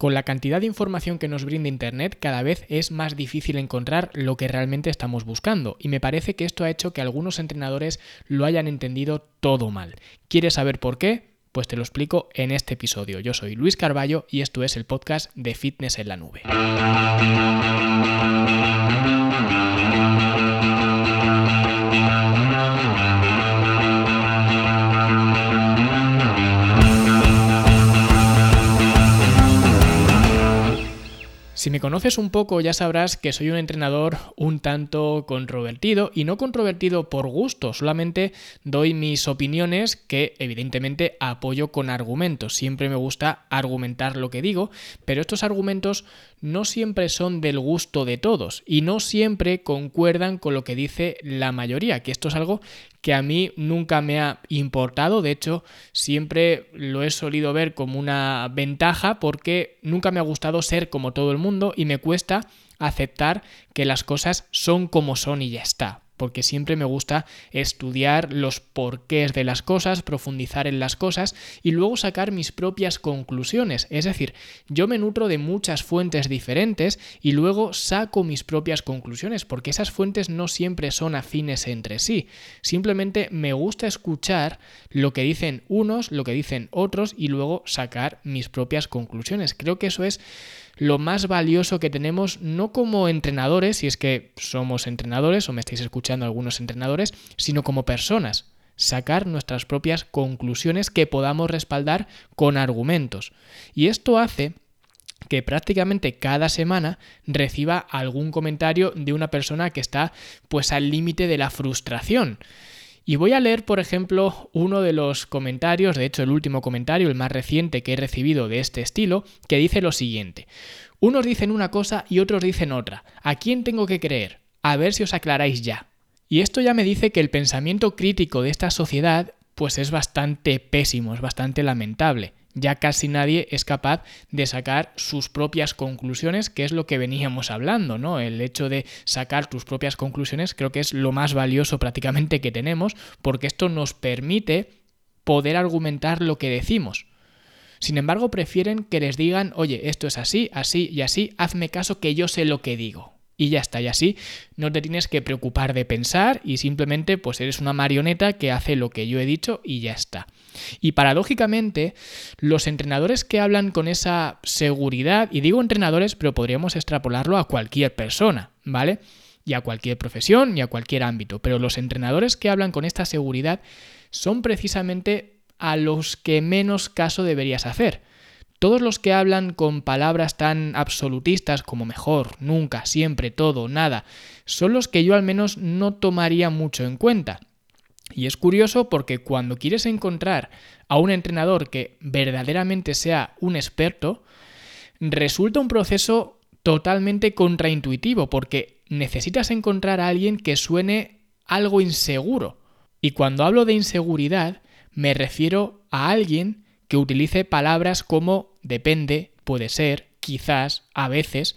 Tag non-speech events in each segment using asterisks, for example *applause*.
Con la cantidad de información que nos brinda Internet, cada vez es más difícil encontrar lo que realmente estamos buscando, y me parece que esto ha hecho que algunos entrenadores lo hayan entendido todo mal. ¿Quieres saber por qué? Pues te lo explico en este episodio. Yo soy Luis Carballo y esto es el podcast de Fitness en la Nube. Conoces un poco ya sabrás que soy un entrenador un tanto controvertido y no controvertido por gusto, solamente doy mis opiniones que evidentemente apoyo con argumentos. Siempre me gusta argumentar lo que digo, pero estos argumentos no siempre son del gusto de todos y no siempre concuerdan con lo que dice la mayoría, que esto es algo que a mí nunca me ha importado, de hecho siempre lo he solido ver como una ventaja porque nunca me ha gustado ser como todo el mundo y me cuesta aceptar que las cosas son como son y ya está porque siempre me gusta estudiar los porqués de las cosas, profundizar en las cosas y luego sacar mis propias conclusiones. Es decir, yo me nutro de muchas fuentes diferentes y luego saco mis propias conclusiones, porque esas fuentes no siempre son afines entre sí. Simplemente me gusta escuchar lo que dicen unos, lo que dicen otros y luego sacar mis propias conclusiones. Creo que eso es lo más valioso que tenemos, no como entrenadores, si es que somos entrenadores o me estáis escuchando algunos entrenadores, sino como personas sacar nuestras propias conclusiones que podamos respaldar con argumentos. Y esto hace que prácticamente cada semana reciba algún comentario de una persona que está pues al límite de la frustración. Y voy a leer, por ejemplo, uno de los comentarios, de hecho el último comentario, el más reciente que he recibido de este estilo, que dice lo siguiente. Unos dicen una cosa y otros dicen otra. ¿A quién tengo que creer? A ver si os aclaráis ya. Y esto ya me dice que el pensamiento crítico de esta sociedad pues es bastante pésimo, es bastante lamentable ya casi nadie es capaz de sacar sus propias conclusiones, que es lo que veníamos hablando, ¿no? El hecho de sacar tus propias conclusiones creo que es lo más valioso prácticamente que tenemos, porque esto nos permite poder argumentar lo que decimos. Sin embargo, prefieren que les digan, oye, esto es así, así y así, hazme caso que yo sé lo que digo y ya está. Y así no te tienes que preocupar de pensar y simplemente pues eres una marioneta que hace lo que yo he dicho y ya está. Y paradójicamente, los entrenadores que hablan con esa seguridad, y digo entrenadores, pero podríamos extrapolarlo a cualquier persona, ¿vale? Y a cualquier profesión y a cualquier ámbito. Pero los entrenadores que hablan con esta seguridad son precisamente a los que menos caso deberías hacer. Todos los que hablan con palabras tan absolutistas como mejor, nunca, siempre, todo, nada, son los que yo al menos no tomaría mucho en cuenta. Y es curioso porque cuando quieres encontrar a un entrenador que verdaderamente sea un experto, resulta un proceso totalmente contraintuitivo porque necesitas encontrar a alguien que suene algo inseguro. Y cuando hablo de inseguridad, me refiero a alguien que utilice palabras como depende, puede ser, quizás, a veces.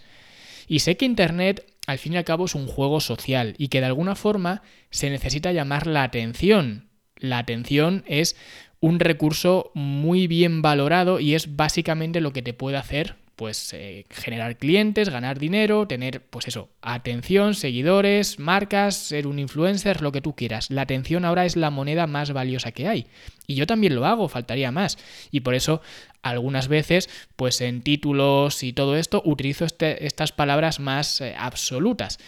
Y sé que Internet al fin y al cabo es un juego social y que de alguna forma se necesita llamar la atención. La atención es un recurso muy bien valorado y es básicamente lo que te puede hacer pues eh, generar clientes, ganar dinero, tener pues eso, atención, seguidores, marcas, ser un influencer, lo que tú quieras. La atención ahora es la moneda más valiosa que hay. Y yo también lo hago, faltaría más. Y por eso algunas veces, pues en títulos y todo esto, utilizo este, estas palabras más eh, absolutas.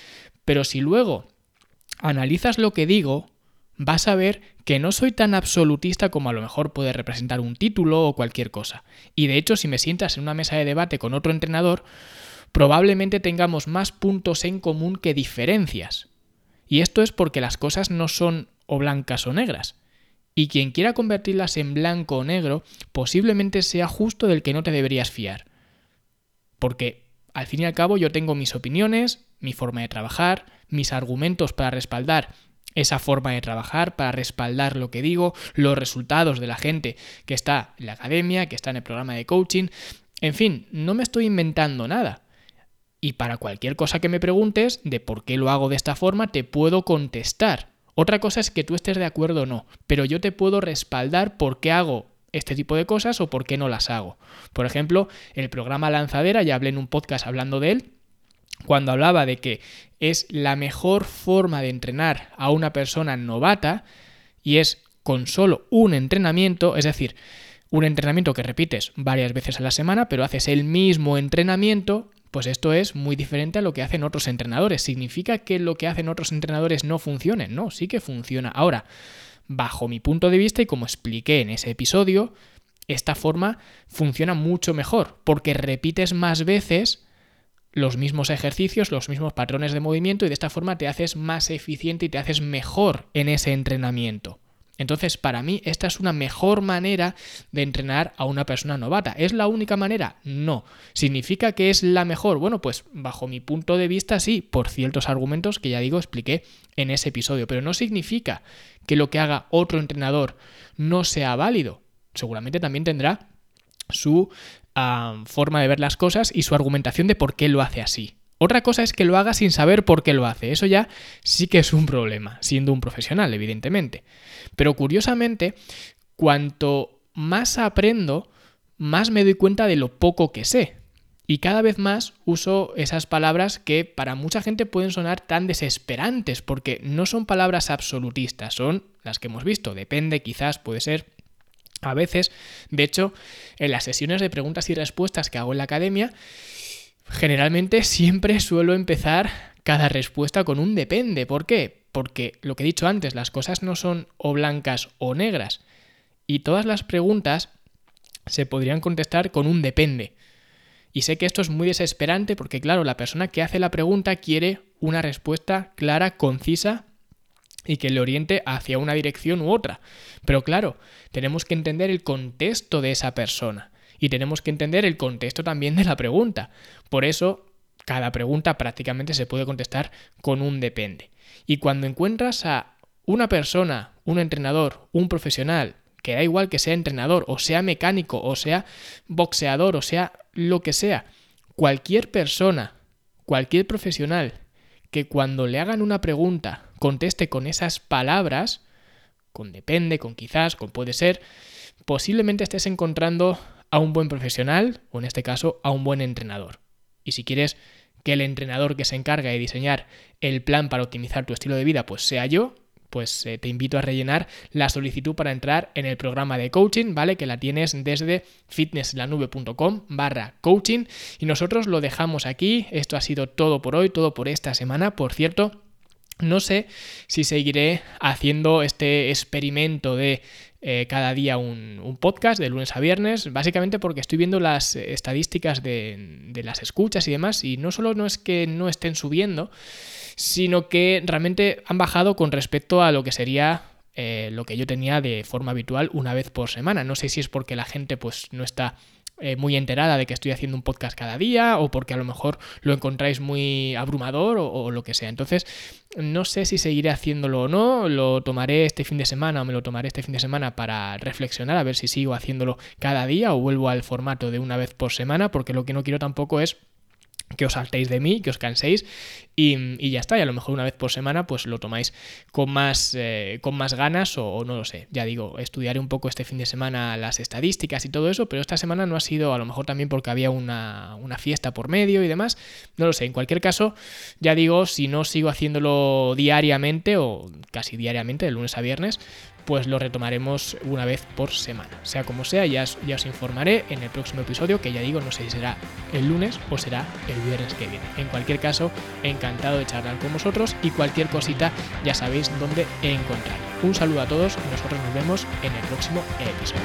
Pero si luego analizas lo que digo, vas a ver que no soy tan absolutista como a lo mejor puede representar un título o cualquier cosa. Y de hecho, si me sientas en una mesa de debate con otro entrenador, probablemente tengamos más puntos en común que diferencias. Y esto es porque las cosas no son o blancas o negras. Y quien quiera convertirlas en blanco o negro posiblemente sea justo del que no te deberías fiar. Porque al fin y al cabo yo tengo mis opiniones, mi forma de trabajar, mis argumentos para respaldar esa forma de trabajar para respaldar lo que digo, los resultados de la gente que está en la academia, que está en el programa de coaching. En fin, no me estoy inventando nada. Y para cualquier cosa que me preguntes de por qué lo hago de esta forma, te puedo contestar. Otra cosa es que tú estés de acuerdo o no, pero yo te puedo respaldar por qué hago este tipo de cosas o por qué no las hago. Por ejemplo, el programa Lanzadera, ya hablé en un podcast hablando de él, cuando hablaba de que es la mejor forma de entrenar a una persona novata y es con solo un entrenamiento, es decir, un entrenamiento que repites varias veces a la semana, pero haces el mismo entrenamiento, pues esto es muy diferente a lo que hacen otros entrenadores. ¿Significa que lo que hacen otros entrenadores no funcione? No, sí que funciona. Ahora, bajo mi punto de vista y como expliqué en ese episodio, esta forma funciona mucho mejor porque repites más veces los mismos ejercicios, los mismos patrones de movimiento y de esta forma te haces más eficiente y te haces mejor en ese entrenamiento. Entonces, para mí, esta es una mejor manera de entrenar a una persona novata. ¿Es la única manera? No. ¿Significa que es la mejor? Bueno, pues bajo mi punto de vista sí, por ciertos argumentos que ya digo expliqué en ese episodio, pero no significa que lo que haga otro entrenador no sea válido. Seguramente también tendrá su forma de ver las cosas y su argumentación de por qué lo hace así. Otra cosa es que lo haga sin saber por qué lo hace. Eso ya sí que es un problema, siendo un profesional, evidentemente. Pero curiosamente, cuanto más aprendo, más me doy cuenta de lo poco que sé. Y cada vez más uso esas palabras que para mucha gente pueden sonar tan desesperantes, porque no son palabras absolutistas, son las que hemos visto. Depende, quizás, puede ser. A veces, de hecho, en las sesiones de preguntas y respuestas que hago en la academia, Generalmente siempre *laughs* suelo empezar cada respuesta con un depende. ¿Por qué? Porque lo que he dicho antes, las cosas no son o blancas o negras. Y todas las preguntas se podrían contestar con un depende. Y sé que esto es muy desesperante porque, claro, la persona que hace la pregunta quiere una respuesta clara, concisa y que le oriente hacia una dirección u otra. Pero claro, tenemos que entender el contexto de esa persona y tenemos que entender el contexto también de la pregunta. Por eso, cada pregunta prácticamente se puede contestar con un depende. Y cuando encuentras a una persona, un entrenador, un profesional, que da igual que sea entrenador, o sea mecánico, o sea boxeador, o sea lo que sea, cualquier persona, cualquier profesional, que cuando le hagan una pregunta conteste con esas palabras, con depende, con quizás, con puede ser, posiblemente estés encontrando a un buen profesional o en este caso a un buen entrenador. Y si quieres que el entrenador que se encarga de diseñar el plan para optimizar tu estilo de vida pues sea yo, pues eh, te invito a rellenar la solicitud para entrar en el programa de coaching, ¿vale? Que la tienes desde fitnesslanube.com barra coaching y nosotros lo dejamos aquí. Esto ha sido todo por hoy, todo por esta semana. Por cierto, no sé si seguiré haciendo este experimento de eh, cada día un, podcast de lunes a viernes, básicamente porque estoy viendo las estadísticas de, las escuchas y demás, y no solo no es que no estén subiendo, sino que realmente han bajado con respecto a lo que sería eh, lo que yo tenía de forma habitual una vez por semana. No sé si es porque la gente pues no está eh, muy enterada de que estoy haciendo un podcast cada día o porque a lo mejor lo encontráis muy abrumador o, lo que sea. Entonces, no sé si seguiré haciéndolo o no, lo tomaré este fin de semana o me lo tomaré este fin de semana para reflexionar a ver si sigo haciéndolo cada día o vuelvo al formato de una vez por semana porque lo que no quiero tampoco es que os saltéis de mí, que os canséis y, ya está. Y a lo mejor una vez por semana pues lo tomáis con más, eh, con más ganas o, no lo sé. Ya digo, estudiaré un poco este fin de semana las estadísticas y todo eso, pero esta semana no ha sido a lo mejor también porque había una, una fiesta por medio y demás. No lo sé. En cualquier caso, ya digo, si no sigo haciéndolo diariamente o casi diariamente, de lunes a viernes, pues lo retomaremos una vez por semana. Sea como sea, ya os, informaré en el próximo episodio, que ya digo, no sé si será el lunes o será el viernes que viene. En cualquier caso, encantado de charlar con vosotros y cualquier cosita ya sabéis dónde encontrar. Un saludo a todos y nosotros nos vemos en el próximo episodio.